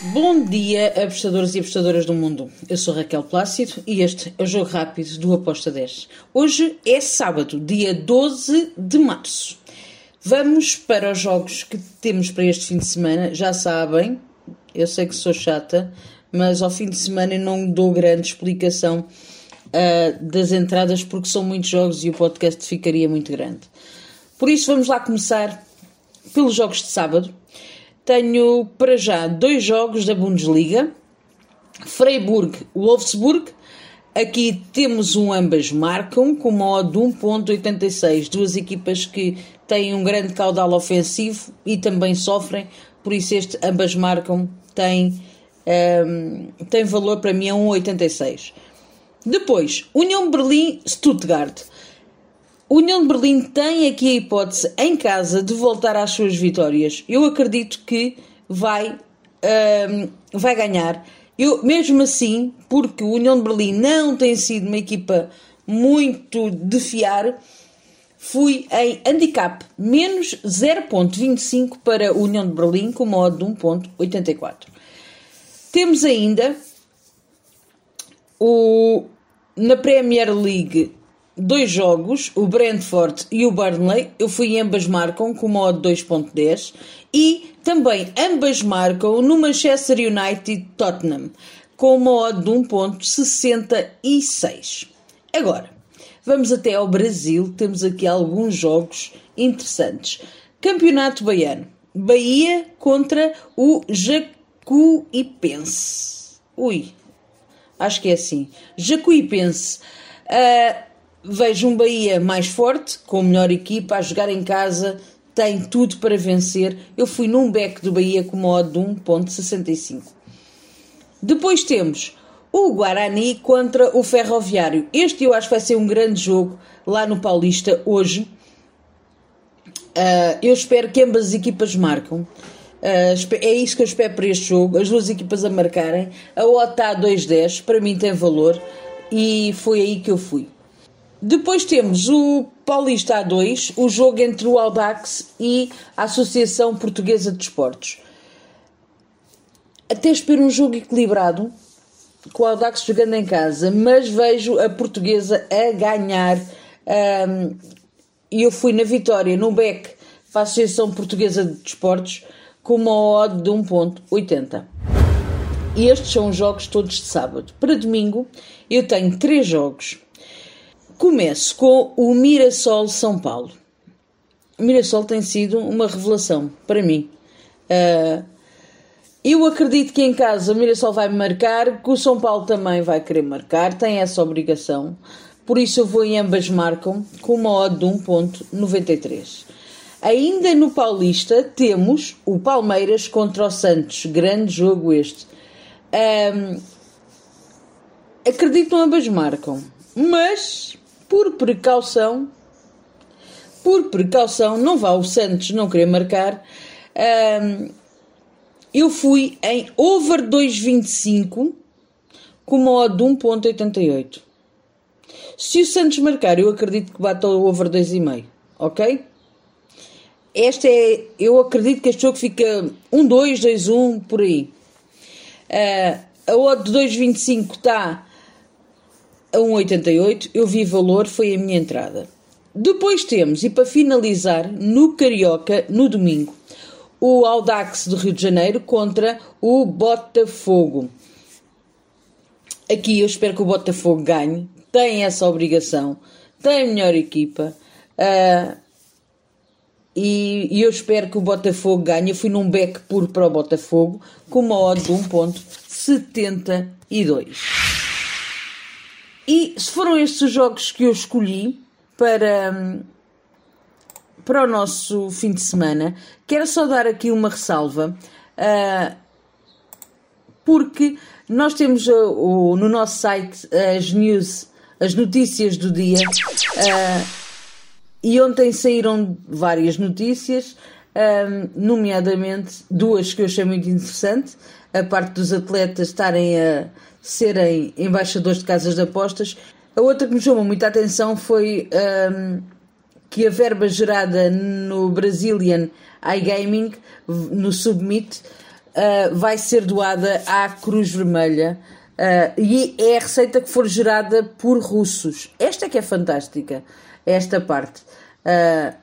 Bom dia, apostadores e apostadoras do mundo. Eu sou Raquel Plácido e este é o Jogo Rápido do Aposta 10. Hoje é sábado, dia 12 de março. Vamos para os jogos que temos para este fim de semana. Já sabem, eu sei que sou chata, mas ao fim de semana eu não dou grande explicação uh, das entradas porque são muitos jogos e o podcast ficaria muito grande. Por isso, vamos lá começar pelos jogos de sábado. Tenho para já dois jogos da Bundesliga: Freiburg-Wolfsburg. Aqui temos um ambas marcam com uma odd de 1.86. Duas equipas que têm um grande caudal ofensivo e também sofrem, por isso este ambas marcam tem, um, tem valor para mim a 1.86. Depois, União Berlim-Stuttgart. União de Berlim tem aqui a hipótese em casa de voltar às suas vitórias. Eu acredito que vai, um, vai ganhar. Eu, mesmo assim, porque o União de Berlim não tem sido uma equipa muito de fiar, fui em handicap menos 0.25 para a União de Berlim com modo de 1.84. Temos ainda o, na Premier League dois jogos, o Brentford e o Burnley. Eu fui ambas marcam com modo 2.10 e também ambas marcam no Manchester United Tottenham com modo de 1.66. Agora, vamos até ao Brasil, temos aqui alguns jogos interessantes. Campeonato Baiano. Bahia contra o Jacuipense. Ui, acho que é assim. Jacuipense. Uh, Vejo um Bahia mais forte, com melhor equipa, a jogar em casa, tem tudo para vencer. Eu fui num back do Bahia com modo de 1.65. Depois temos o Guarani contra o Ferroviário. Este eu acho que vai ser um grande jogo lá no Paulista hoje. Uh, eu espero que ambas as equipas marcam. Uh, é isso que eu espero para este jogo. As duas equipas a marcarem. A OTA 2-10 para mim tem valor e foi aí que eu fui. Depois temos o Paulista A2, o jogo entre o Audax e a Associação Portuguesa de Desportos. Até espero um jogo equilibrado, com o Audax jogando em casa, mas vejo a portuguesa a ganhar. Um, e eu fui na vitória, no back, para a Associação Portuguesa de Desportos, com uma odd de 1.80. E estes são os jogos todos de sábado. Para domingo, eu tenho três jogos. Começo com o Mirassol São Paulo. O Mirassol tem sido uma revelação para mim. Uh, eu acredito que em casa o Mirassol vai marcar, que o São Paulo também vai querer marcar, tem essa obrigação. Por isso eu vou em ambas marcam com uma odd de 1.93. Ainda no Paulista temos o Palmeiras contra o Santos. Grande jogo este. Um, acredito que ambas marcam. Mas por precaução, por precaução, não vá o Santos não querer marcar, um, eu fui em over 2,25 com uma odd de 1,88. Se o Santos marcar, eu acredito que bata o over 2,5, ok? Esta é, eu acredito que este jogo fica 1-2, 2-1, por aí. Uh, a odd de 2,25 está a 1,88, eu vi valor, foi a minha entrada. Depois temos, e para finalizar, no Carioca, no domingo, o Audax do Rio de Janeiro contra o Botafogo. Aqui eu espero que o Botafogo ganhe, tem essa obrigação, tem a melhor equipa. Uh, e, e, eu espero que o Botafogo ganhe. Eu fui num back puro para o Botafogo com uma odd de 1.72. E se foram estes os jogos que eu escolhi para, para o nosso fim de semana, quero só dar aqui uma ressalva, uh, porque nós temos uh, o, no nosso site as news, as notícias do dia, uh, e ontem saíram várias notícias, nomeadamente duas que eu achei muito interessante, a parte dos atletas estarem a serem embaixadores de casas de apostas. A outra que me chamou muita atenção foi um, que a verba gerada no Brazilian iGaming, no Submit, uh, vai ser doada à Cruz Vermelha. Uh, e é a receita que for gerada por russos. Esta é que é fantástica, esta parte. Uh,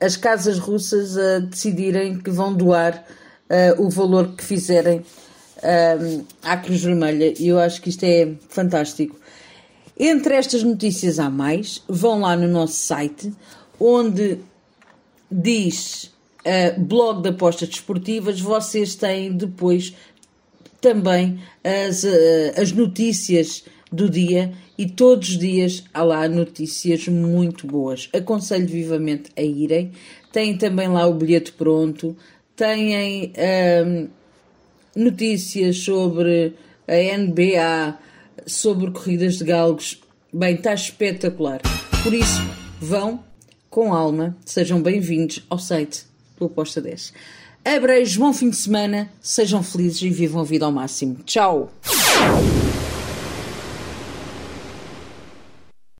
as casas russas a decidirem que vão doar uh, o valor que fizerem à Cruz Vermelha. E eu acho que isto é fantástico. Entre estas notícias há mais, vão lá no nosso site, onde diz uh, blog de apostas desportivas, vocês têm depois também as, uh, as notícias do dia e todos os dias há lá notícias muito boas. Aconselho vivamente a irem. Têm também lá o bilhete pronto, têm uh, notícias sobre a NBA, sobre corridas de galgos. Bem, está espetacular. Por isso, vão com alma, sejam bem-vindos ao site do Aposta 10. Abreijos, bom fim de semana, sejam felizes e vivam a vida ao máximo. Tchau!